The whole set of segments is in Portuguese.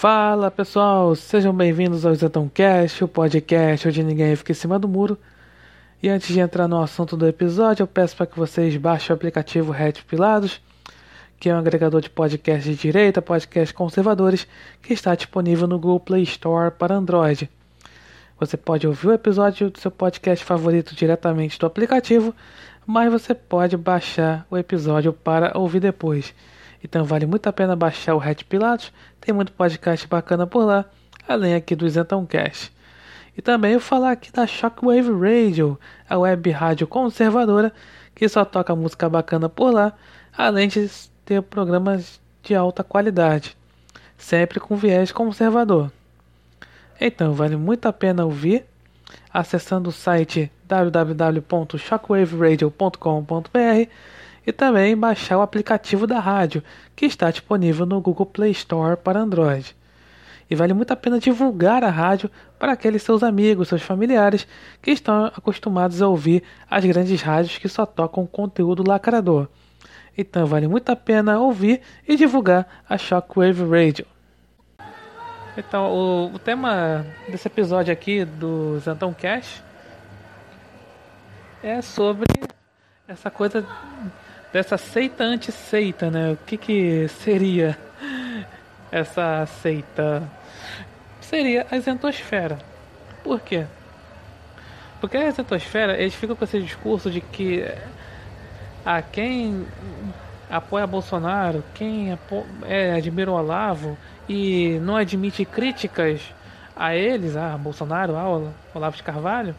Fala pessoal, sejam bem-vindos ao Isentão Cast, o podcast onde ninguém fica em cima do muro. E antes de entrar no assunto do episódio, eu peço para que vocês baixem o aplicativo Red Pilados, que é um agregador de podcasts de direita, podcasts conservadores, que está disponível no Google Play Store para Android. Você pode ouvir o episódio do seu podcast favorito diretamente do aplicativo, mas você pode baixar o episódio para ouvir depois. Então vale muito a pena baixar o Red Pilatos, tem muito podcast bacana por lá, além aqui do Isentão Cast. E também eu falar aqui da Shockwave Radio, a web rádio conservadora que só toca música bacana por lá, além de ter programas de alta qualidade, sempre com viés conservador. Então vale muito a pena ouvir acessando o site www.shockwaveradio.com.br e também baixar o aplicativo da rádio, que está disponível no Google Play Store para Android. E vale muito a pena divulgar a rádio para aqueles seus amigos, seus familiares que estão acostumados a ouvir as grandes rádios que só tocam conteúdo lacrador. Então vale muito a pena ouvir e divulgar a Shockwave Radio. Então, o, o tema desse episódio aqui do Zantão Cash é sobre essa coisa dessa seita anti-seita, né? O que que seria essa seita? Seria a isentosfera. Por quê? Porque a isentosfera, eles ficam com esse discurso de que a ah, quem apoia Bolsonaro, quem apo é, admira o Olavo e não admite críticas a eles, a Bolsonaro, a Olavo de Carvalho,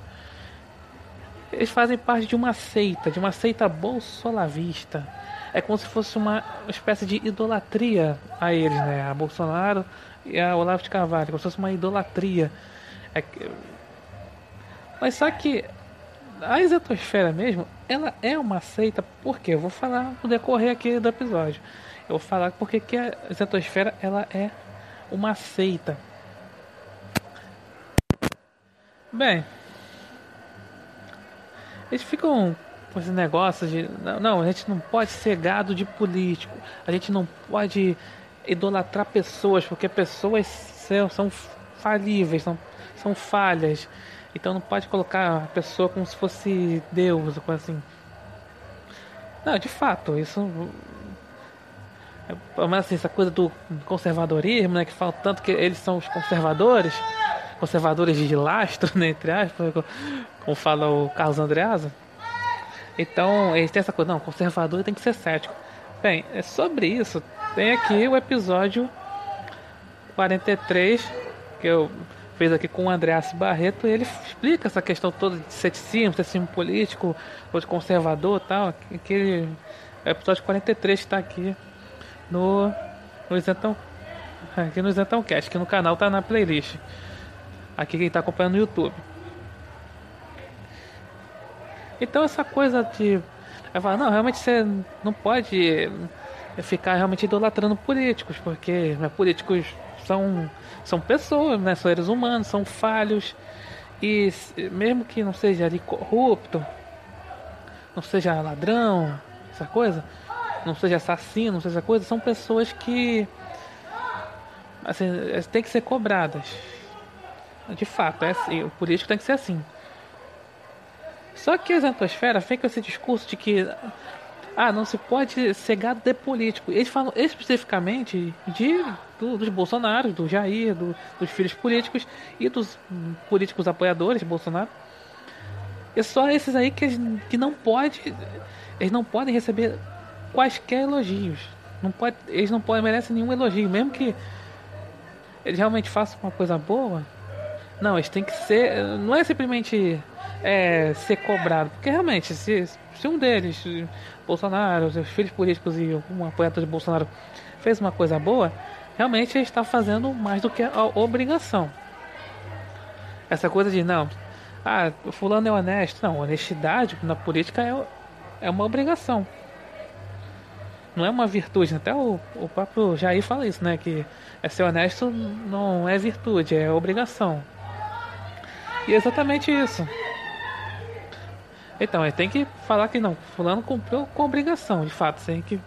eles fazem parte de uma seita, de uma seita bolsolavista. É como se fosse uma espécie de idolatria a eles, né? A Bolsonaro e a Olavo de Carvalho, como se fosse uma idolatria. É... Mas só que a exatosfera mesmo, ela é uma seita, porque eu vou falar no decorrer aqui do episódio. Eu vou falar porque que a exatosfera ela é uma seita. Bem, eles ficam com esse negócio de. Não, a gente não pode ser gado de político. A gente não pode idolatrar pessoas, porque pessoas são, são falíveis, são, são falhas. Então não pode colocar a pessoa como se fosse Deus ou coisa assim. Não, de fato, isso. Mas assim, essa coisa do conservadorismo, né? Que fala tanto que eles são os conservadores, conservadores de lastro, né, entre aspas, como fala o Carlos Andreasa. Então, eles têm essa coisa, não, conservador tem que ser cético. Bem, é sobre isso. Tem aqui o episódio 43, que eu fiz aqui com o Andreas Barreto, e ele explica essa questão toda de ceticismo, ceticismo político, ou de conservador tal. Que o episódio 43 está aqui no, no Isentão. Aqui no Isentão Cast, que no canal tá na playlist. Aqui quem está acompanhando no YouTube. Então essa coisa de. Eu falo, não, realmente você não pode ficar realmente idolatrando políticos, porque né, políticos são, são pessoas, né, seres humanos, são falhos. E mesmo que não seja ali corrupto, não seja ladrão, essa coisa, não seja assassino, não seja coisa, são pessoas que assim, tem que ser cobradas. De fato, é assim, o político tem que ser assim. Só que a exantosfera vem com esse discurso de que ah, não se pode ser gado de político. Eles falam especificamente de, do, dos Bolsonaros, do Jair, do, dos filhos políticos e dos políticos apoiadores de Bolsonaro. É só esses aí que, que não pode, eles não podem receber quaisquer elogios. Não pode, eles não podem merecem nenhum elogio, mesmo que eles realmente façam uma coisa boa. Não, eles têm que ser, não é simplesmente é, ser cobrado. Porque realmente, se, se um deles, Bolsonaro, seus filhos políticos e um apoiador de Bolsonaro fez uma coisa boa, realmente ele está fazendo mais do que a obrigação. Essa coisa de não, ah, fulano é honesto. Não, honestidade na política é, é uma obrigação. Não é uma virtude. Até o, o próprio Jair fala isso, né? Que é ser honesto não é virtude, é obrigação. E é exatamente isso. Então, ele tem que falar que não, fulano cumpriu com obrigação, de fato, você tem que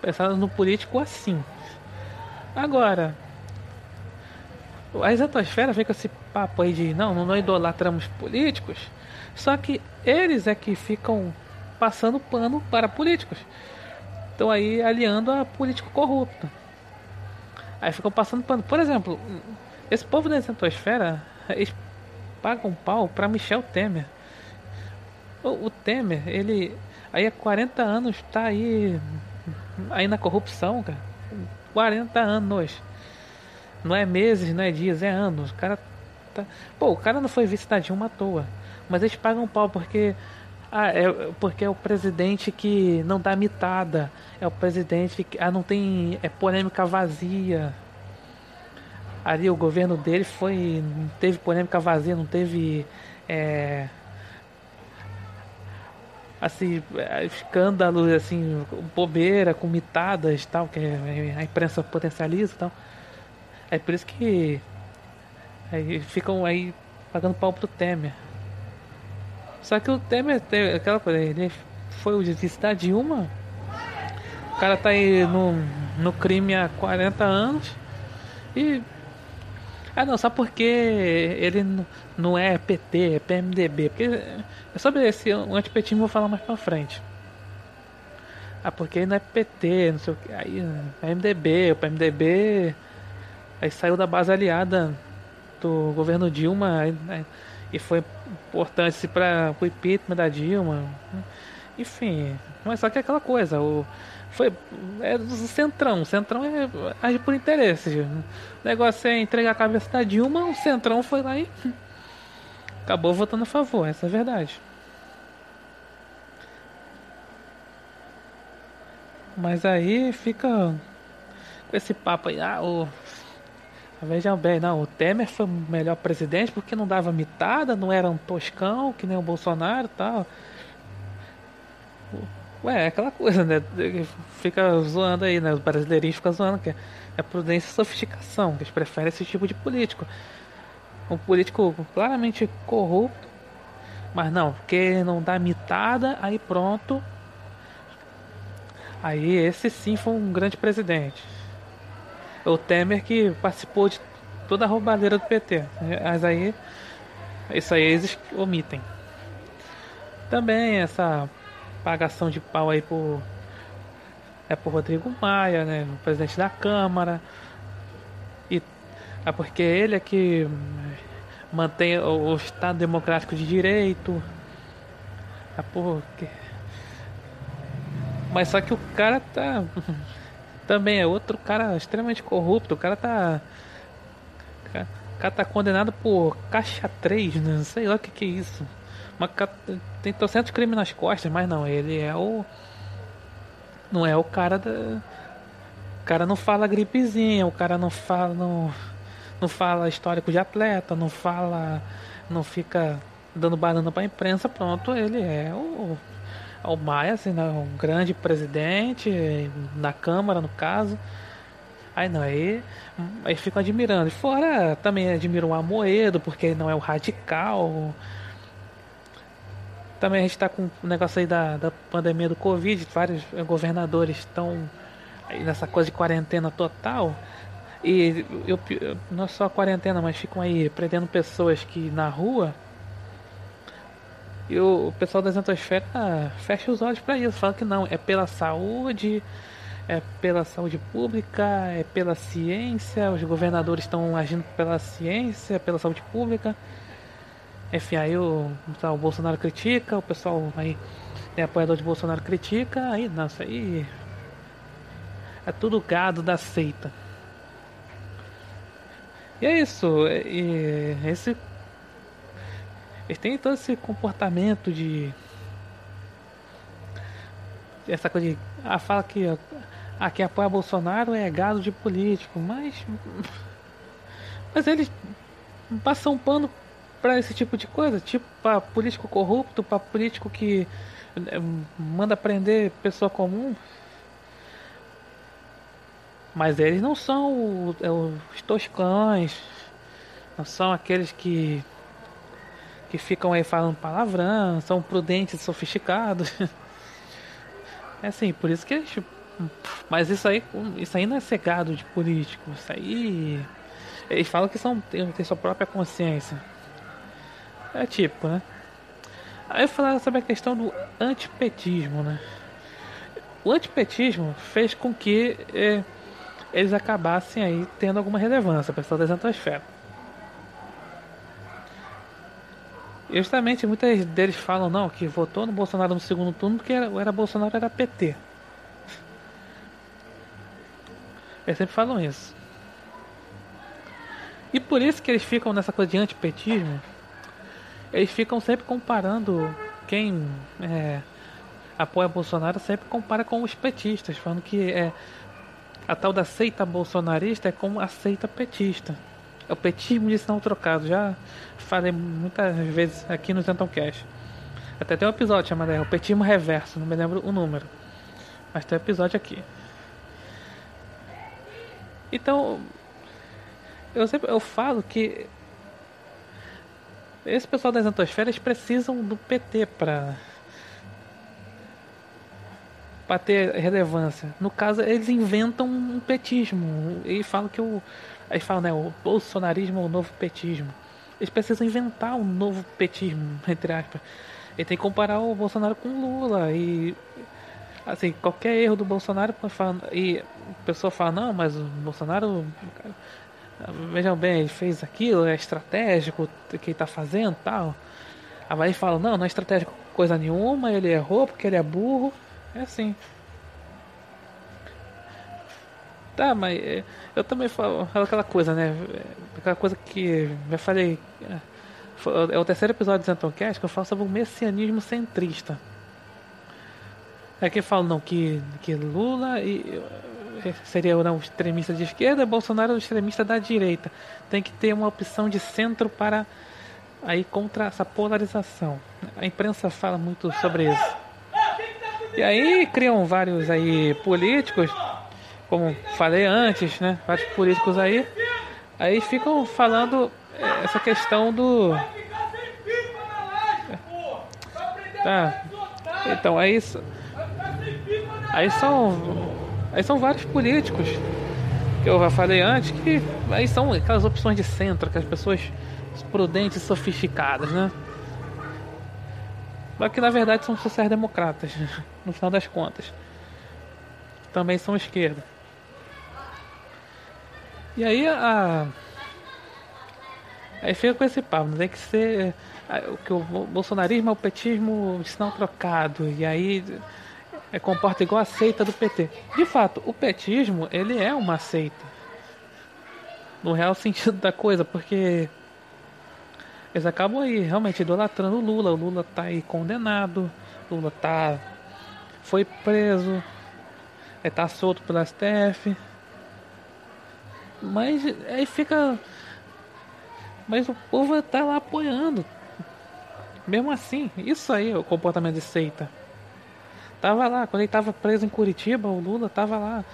pensar no político assim. Agora, a exatosfera com esse papo aí de não, não idolatramos políticos, só que eles é que ficam passando pano para políticos. Estão aí aliando a político corrupto. Aí ficam passando pano. Por exemplo, esse povo da exatosfera, eles pagam pau para Michel Temer. O, o, Temer, ele aí há 40 anos tá aí aí na corrupção, cara. 40 anos. Não é meses, não é dias, é anos. O cara tá. Pô, o cara não foi vice da Dilma à toa. Mas eles pagam pau porque. Ah, é porque é o presidente que não dá mitada. É o presidente que. Ah, não tem. É polêmica vazia. Ali o governo dele foi. Não teve polêmica vazia, não teve. É, assim, escândalos, assim, bobeira, com mitadas tal, que a imprensa potencializa tal. É por isso que aí ficam aí pagando pau pro Temer. Só que o Temer tem aquela coisa, ele foi o vice da Dilma. O cara tá aí no, no crime há 40 anos. E. Ah não, só porque ele não é PT, é PMDB. Porque é sobre esse antipetismo vou falar mais pra frente. Ah, porque ele não é PT, não sei o que. Aí, PMDB, o PMDB Aí saiu da base aliada do governo Dilma aí, aí, e foi importante para o impeachment da Dilma. Enfim, mas só que é aquela coisa, o, foi é do centrão, o centrão é age por interesse. O negócio é entregar a cabeça da Dilma, o centrão foi lá e acabou votando a favor, essa é a verdade. Mas aí fica com esse papo aí, ah, o Vejam bem, não, o Temer foi o melhor presidente porque não dava mitada, não era um toscão que nem o Bolsonaro tal. Ué, é aquela coisa, né? Fica zoando aí, né? Os brasileirinhos ficam zoando que é prudência e sofisticação, que eles preferem esse tipo de político. Um político claramente corrupto, mas não, porque não dá mitada, aí pronto. Aí esse sim foi um grande presidente o Temer que participou de toda a roubadeira do PT. Mas aí, isso aí eles omitem. Também essa pagação de pau aí por é por Rodrigo Maia, né, o presidente da Câmara. E é porque ele é que mantém o Estado Democrático de Direito. É porque mas só que o cara tá também é outro cara extremamente corrupto. O cara tá. O cara tá condenado por caixa 3, né? Não sei lá o que, que é isso. Uma, tem trocentos crimes nas costas, mas não, ele é o. Não é o cara da. O cara não fala gripezinha, o cara não fala. Não, não fala histórico de atleta, não fala. Não fica dando banana pra imprensa, pronto, ele é o ao Maia, assim, né? um grande presidente, na Câmara, no caso. Aí não, aí, aí ficam admirando. E fora também admiram o Amoedo, porque ele não é o radical. Também a gente está com o negócio aí da, da pandemia do Covid, vários governadores estão aí nessa coisa de quarentena total. E eu, não só a quarentena, mas ficam aí prendendo pessoas que na rua e o, pessoal da Exatosfera fecha os olhos para isso, fala que não, é pela saúde, é pela saúde pública, é pela ciência, os governadores estão agindo pela ciência, pela saúde pública. Aí o, o Bolsonaro critica, o pessoal aí é apoiador de Bolsonaro critica, aí nossa, aí é tudo gado da seita. E é isso, e esse eles têm todo esse comportamento de. Essa coisa de. Fala que a quem apoia Bolsonaro é gado de político, mas. Mas eles passam um pano para esse tipo de coisa, tipo para político corrupto, para político que eh, manda prender pessoa comum. Mas eles não são os, os toscães, não são aqueles que que ficam aí falando palavrão, são prudentes, sofisticados. É assim, por isso que Mas isso aí, isso aí não é cegado de político. Isso aí Eles falam que são, tem sua própria consciência. É típico, né? Aí eu falava sobre a questão do antipetismo, né? O antipetismo fez com que é, eles acabassem aí tendo alguma relevância, a pessoa da exantosfera. Justamente muitos deles falam não, que votou no Bolsonaro no segundo turno porque era, era Bolsonaro era PT. Eles sempre falam isso. E por isso que eles ficam nessa coisa de antipetismo, eles ficam sempre comparando quem é, apoia Bolsonaro sempre compara com os petistas, falando que é a tal da seita bolsonarista é como a seita petista. É o petismo de sinal trocado. Já falei muitas vezes aqui no Zenton Cash. Até tem um episódio chamado é, O Petismo Reverso, não me lembro o número. Mas tem um episódio aqui. Então, eu sempre eu falo que esse pessoal das antosferas precisam do PT para para ter relevância. No caso, eles inventam um petismo e falam que o aí falam, né, o bolsonarismo é o novo petismo. Eles precisam inventar um novo petismo, entre aspas. E tem que comparar o Bolsonaro com o Lula e assim, qualquer erro do Bolsonaro e a pessoa fala, não, mas o Bolsonaro vejam bem, ele fez aquilo, é estratégico o que ele tá fazendo tal. E fala, não, não é estratégico coisa nenhuma, ele errou porque ele é burro. É assim. Tá, mas é, eu também falo aquela coisa, né? Aquela coisa que eu falei. É, é o terceiro episódio do Zenton Cast que eu falo sobre o messianismo centrista. É que falo não, que, que Lula e, seria não, extremista de esquerda e Bolsonaro é o extremista da direita. Tem que ter uma opção de centro para aí contra essa polarização. A imprensa fala muito sobre isso. E aí criam vários aí políticos, como falei antes, né? Vários políticos aí, aí ficam falando é, essa questão do. Tá. Então aí aí são aí são vários políticos que eu já falei antes que aí são aquelas opções de centro, aquelas pessoas prudentes e sofisticadas, né? Mas que na verdade são sociais-democratas, no final das contas. Também são esquerda. E aí a. Aí fica com esse papo, tem que ser. O que o bolsonarismo é o petismo de sinal trocado. E aí é, comporta igual a seita do PT. De fato, o petismo ele é uma seita. No real sentido da coisa, porque eles acabam aí realmente idolatrando o Lula. O Lula tá aí condenado. O Lula tá. Foi preso. Ele tá solto pela STF. Mas aí fica. Mas o povo tá lá apoiando. Mesmo assim, isso aí é o comportamento de seita. Tava lá, quando ele tava preso em Curitiba, o Lula tava lá,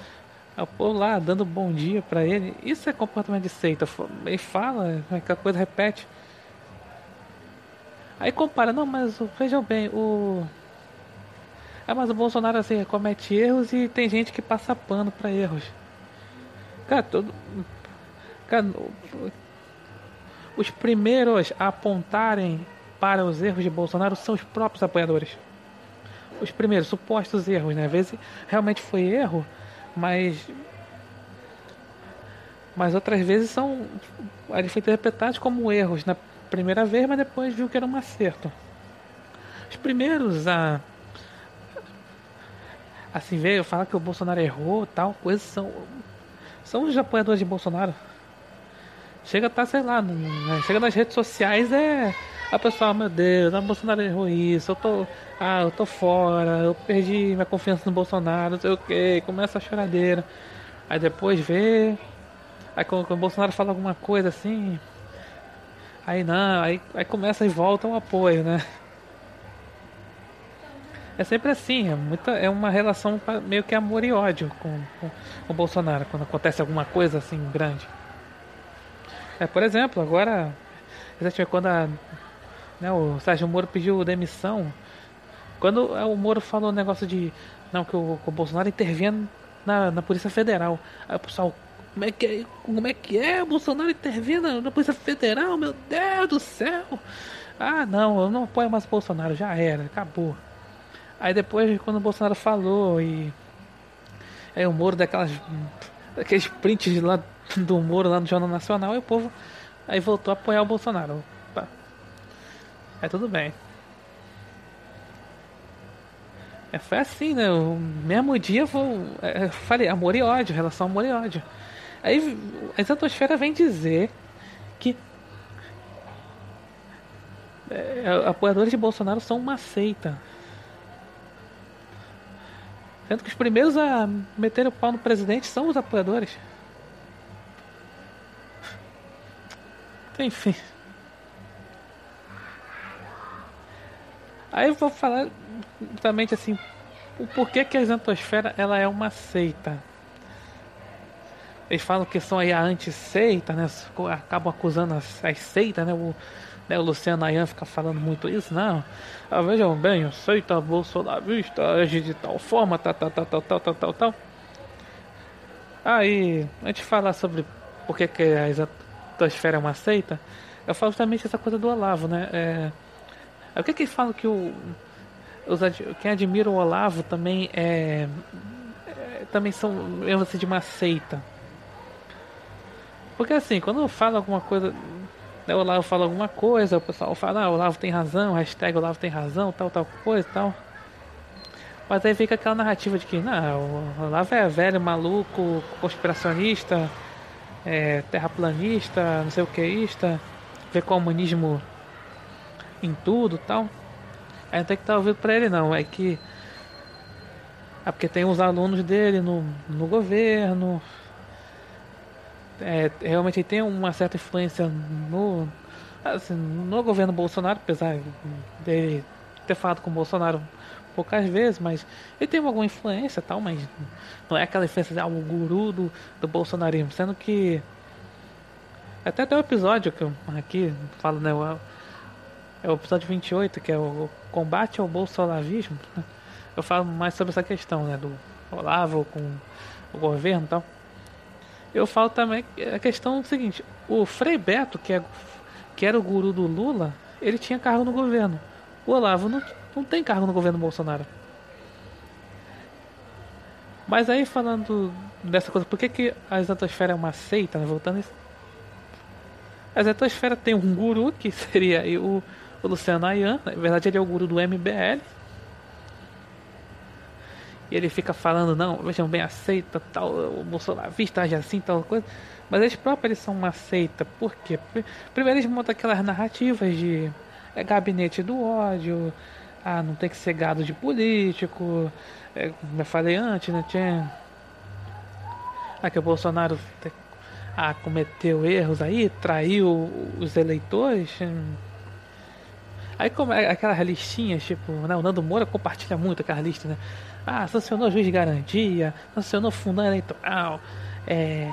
o povo lá dando bom dia para ele. Isso é comportamento de seita. Ele fala, aquela coisa repete. Aí compara, não, mas vejam bem, o. É, mas o Bolsonaro assim comete erros e tem gente que passa pano para erros. Cara, todo. Cara, os primeiros a apontarem para os erros de Bolsonaro são os próprios apoiadores. Os primeiros supostos erros, né? Às vezes realmente foi erro, mas. Mas outras vezes são. Eles foram interpretados como erros, né? primeira vez, mas depois viu que era um acerto. Os primeiros a assim veio falar que o Bolsonaro errou, tal coisa são são os apoiadores de Bolsonaro. Chega a tá, sei lá, né? chega nas redes sociais é a pessoa, meu Deus, o Bolsonaro errou isso, eu tô, ah, eu tô fora, eu perdi minha confiança no Bolsonaro, não sei o que, começa a choradeira. Aí depois vê, aí quando, quando o Bolsonaro fala alguma coisa assim, Aí não, aí, aí começa e volta o apoio, né? É sempre assim, é, muita, é uma relação meio que amor e ódio com, com, com o Bolsonaro, quando acontece alguma coisa assim grande. É, por exemplo, agora, quando a, né, o Sérgio Moro pediu demissão, quando o Moro falou o negócio de não, que o, o Bolsonaro intervinha na, na Polícia Federal, aí o pessoal Como é que é? Como é que é? Bolsonaro intervindo na Polícia Federal, meu Deus do céu! Ah, não, eu não apoio mais o Bolsonaro, já era, acabou. Aí depois, quando o Bolsonaro falou e. Aí o Moro daquelas. Aqueles prints lá do Moro lá no Jornal Nacional e o povo aí voltou a apoiar o Bolsonaro. Aí tudo bem. É, foi assim, né? O mesmo dia eu, é, eu falei amor e ódio, relação amor e ódio. Aí a exatosfera vem dizer que é, apoiadores de Bolsonaro são uma seita. Sendo que os primeiros a meter o pau no presidente são os apoiadores. Enfim. Aí eu vou falar justamente assim o porquê que a exantosfera ela é uma seita. Eles falam que são aí a anti-seita, né? Acabam acusando as, as seitas, né? O, né? o Luciano Ayan fica falando muito isso, não. Ah, vejam bem, seita bolsonarista age de tal forma, tal, tal, tal, tal, tal, tal, tal, tal. Aí, a gente fala sobre por que, que a exantosfera é uma seita, eu falo justamente essa coisa do Olavo, né? É o que que eles falam que o os, quem admira o Olavo também é, é também são mesmo assim de uma seita. Porque assim, quando fala alguma coisa, né, o Olavo fala alguma coisa, o pessoal fala, ah, o Olavo tem razão, hashtag Olavo tem razão, tal, tal coisa tal. Mas aí fica aquela narrativa de que, não, o Olavo é velho, maluco, conspiracionista, é, terraplanista, não sei o que, ista, vê comunismo em tudo tal. Aí não tem que tá ouvindo pra ele não, é que. É porque tem os alunos dele no, no governo. É, realmente tem uma certa influência no, assim, no governo Bolsonaro, apesar dele ter falado com o Bolsonaro poucas vezes, mas ele tem alguma influência tal, mas não é aquela influência de algo guru do, do bolsonarismo, sendo que até tem um episódio que eu aqui falo, né, é o episódio 28, que é o combate ao bolsolavismo. Né? Eu falo mais sobre essa questão, né, do Olavo com o governo e tal. Eu falo também a questão é seguinte, o Frei Beto, que, é, que era o guru do Lula, ele tinha cargo no governo. O Olavo não, não tem cargo no governo Bolsonaro. Mas aí falando dessa coisa, por que, que a exatosfera é uma seita, né? voltando a isso. A exatosfera tem um guru, que seria o Luciano Ayan, na verdade ele é o guru do MBL. E ele fica falando, não, vejam bem, aceita tal, o bolsonarista age assim, tal coisa. Mas eles próprios eles são uma seita, por quê? Primeiro eles montam aquelas narrativas de é, gabinete do ódio, ah, não tem que ser gado de político, é, como eu falei antes, né, tinha... Ah, que o Bolsonaro ah, cometeu erros aí, traiu os eleitores... Aí como é aquelas listinhas, tipo, né, o Nando Moura compartilha muito aquelas listas, né? Ah, sancionou juiz de garantia, sancionou fundo eleitoral, é,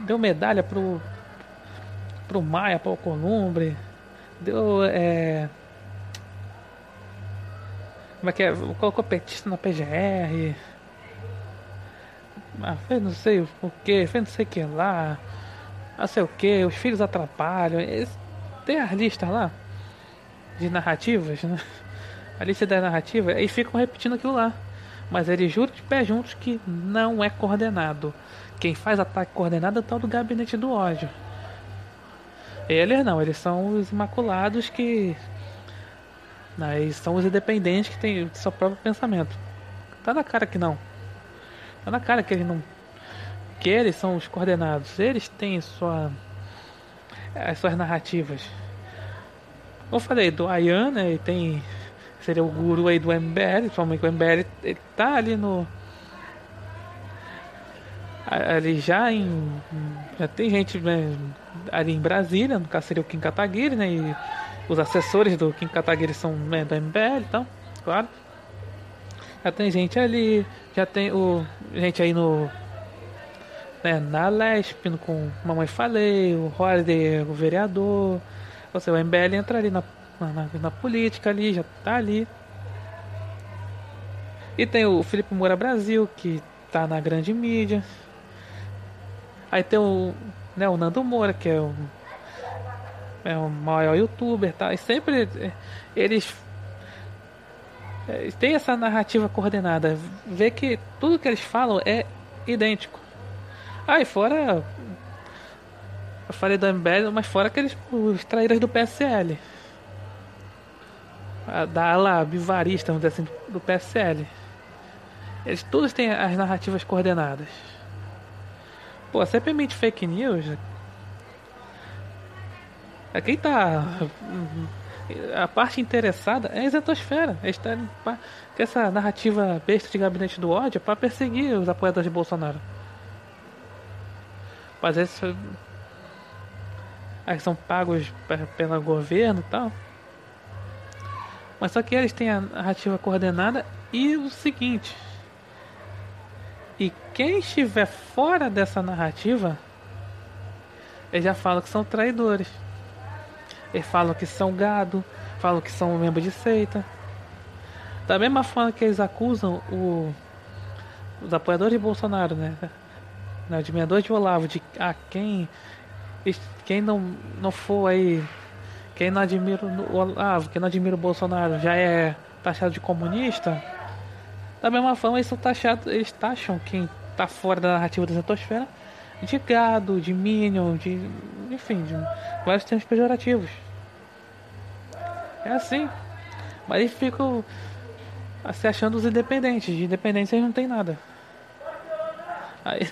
deu medalha pro, pro Maia, pro Columbre, deu. É, como é que é? Colocou petista na PGR. Ah, fez não sei o que, fez não sei o que lá. Não sei o que, os filhos atrapalham. Tem as listas lá de narrativas, né? A lista da narrativa, e ficam repetindo aquilo lá. Mas eles juram de pé juntos que não é coordenado. Quem faz ataque coordenado é o tal do gabinete do ódio. Eles não, eles são os imaculados que. Não, eles são os independentes que têm seu próprio pensamento. Tá na cara que não. Tá na cara que eles não. Que eles são os coordenados. Eles têm sua. as suas narrativas. Eu falei, do Ayan, né? Tem. Seria o guru aí do MBL, principalmente o MBL ele tá ali no. Ali já em. Já tem gente né, ali em Brasília, no caso seria o Kim Kataguiri, né? E os assessores do Kim Kataguiri são né, do MBL, então, claro. Já tem gente ali, já tem o gente aí no né, na Lesp, com Mamãe Falei, o Holiday, o vereador, seja, o MBL entra ali na, na, na política ali, já tá ali. E tem o Felipe Moura Brasil, que tá na grande mídia. Aí tem o, né, o Nando Moura, que é o, é o maior youtuber tá? e sempre eles, eles têm essa narrativa coordenada. Vê que tudo que eles falam é idêntico. Aí ah, fora. Eu falei do MBL, mas fora aqueles os traíras do PSL. Da ala bivarista, vamos dizer assim, do PSL. Eles todos têm as narrativas coordenadas. Pô, você permite fake news? É quem tá. A parte interessada é a exatosfera. Eles tá, que essa narrativa besta de gabinete do ódio é pra perseguir os apoiadores de Bolsonaro. Mas esses aí são pagos pelo governo e tal. Mas só que eles têm a narrativa coordenada e o seguinte. E quem estiver fora dessa narrativa, eles já falam que são traidores. Eles falam que são gado, falam que são membros de seita. Da mesma forma que eles acusam o, os apoiadores de Bolsonaro, né? Os admiradores de Olavo, de ah, quem, quem não, não for aí, quem não admira o Olavo, quem não admira o Bolsonaro já é taxado de comunista da mesma forma, eles, são taxados, eles taxam quem tá fora da narrativa da zetosfera de gado, de minion, de. enfim, de vários termos pejorativos. É assim. Mas eles ficam se achando os independentes. De independentes eles não tem nada. Aí.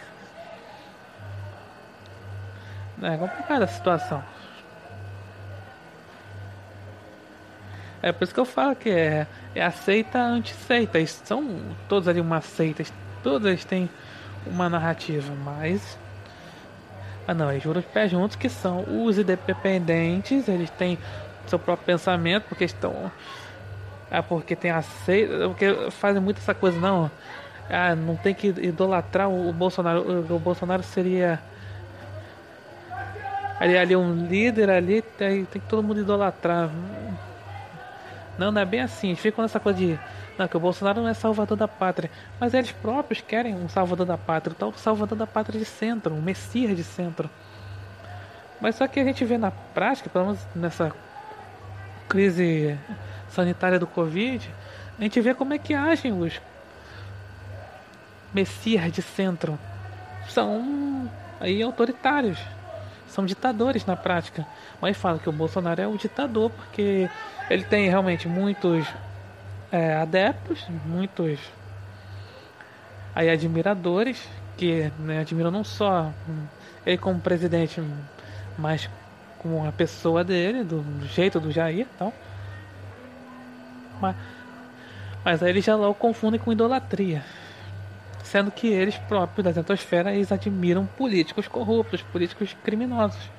É complicada a situação. É por isso que eu falo que é, é a seita anti-seita. Eles são todos ali uma seita. Todos eles têm uma narrativa, mas. Ah não, eles juram os pés juntos que são os independentes, eles têm seu próprio pensamento, porque estão. Ah, porque tem a seita. Porque fazem muito essa coisa, não. Ah, não tem que idolatrar o, Bolsonaro. O Bolsonaro seria. Ali, ali um líder ali, tem, tem que todo mundo idolatrar. Não, não é bem assim. Eles ficam nessa coisa de. Não, que o Bolsonaro não é salvador da pátria. Mas eles próprios querem um salvador da pátria, o tal salvador da pátria de centro, um messias de centro. Mas só que a gente vê na prática, pelo menos nessa crise sanitária do Covid, a gente vê como é que agem os messias de centro. São aí autoritários são ditadores na prática. Mas fala que o Bolsonaro é um ditador porque ele tem realmente muitos é, adeptos, muitos aí admiradores que né, admiram não só ele como presidente, mas como a pessoa dele, do, jeito do Jair e tal. Mas, mas aí eles já o confundem com idolatria sendo que eles próprios da Zentosfera eles admiram políticos corruptos, políticos criminosos.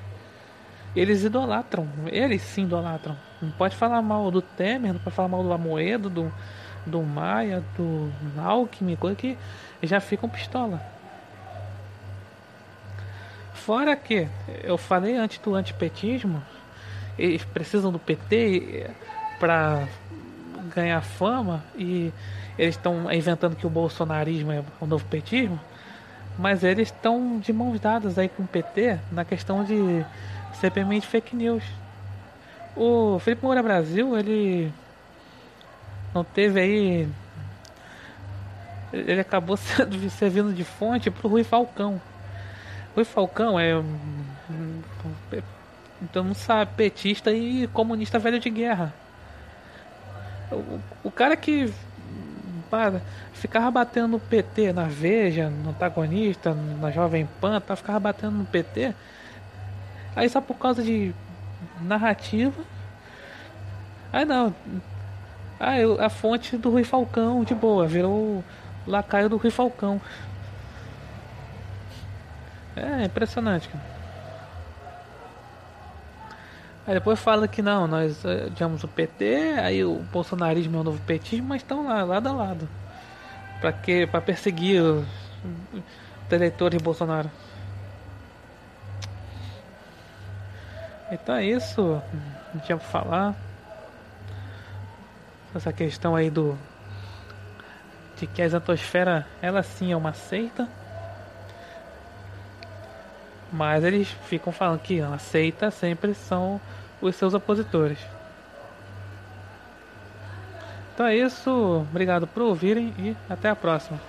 Eles idolatram, eles sim idolatram. Não pode falar mal do Temer, não pode falar mal do Amoedo, do, do Maia, do Alckmin, coisa que já ficam pistola. Fora que eu falei antes do antipetismo, eles precisam do PT para ganhar fama e eles estão inventando que o bolsonarismo é o novo petismo, mas eles estão de mãos dadas aí com o PT na questão de simplesmente fake news. O Felipe Moura Brasil, ele não teve aí. Ele acabou sendo, servindo de fonte pro Rui Falcão. Rui Falcão é. Então não sabe, petista e comunista velho de guerra. O, o cara que para, ficava batendo no PT, na Veja, no antagonista, na Jovem Pan, tá, ficava batendo no PT. Aí só por causa de narrativa. Aí não. Aí a fonte do Rui Falcão, de boa, virou lacaio do Rui Falcão. É impressionante, cara. Aí depois fala que não, nós odiamos eh, o PT, aí o bolsonarismo é o novo petismo, mas estão lá, lado a lado. Pra quê? Pra perseguir os eleitores de Bolsonaro. Então é isso. Não tinha pra falar. Essa questão aí do. De que a exatosfera, ela sim é uma seita. Mas eles ficam falando que a seita sempre são os seus opositores. Então é isso, obrigado por ouvirem e até a próxima.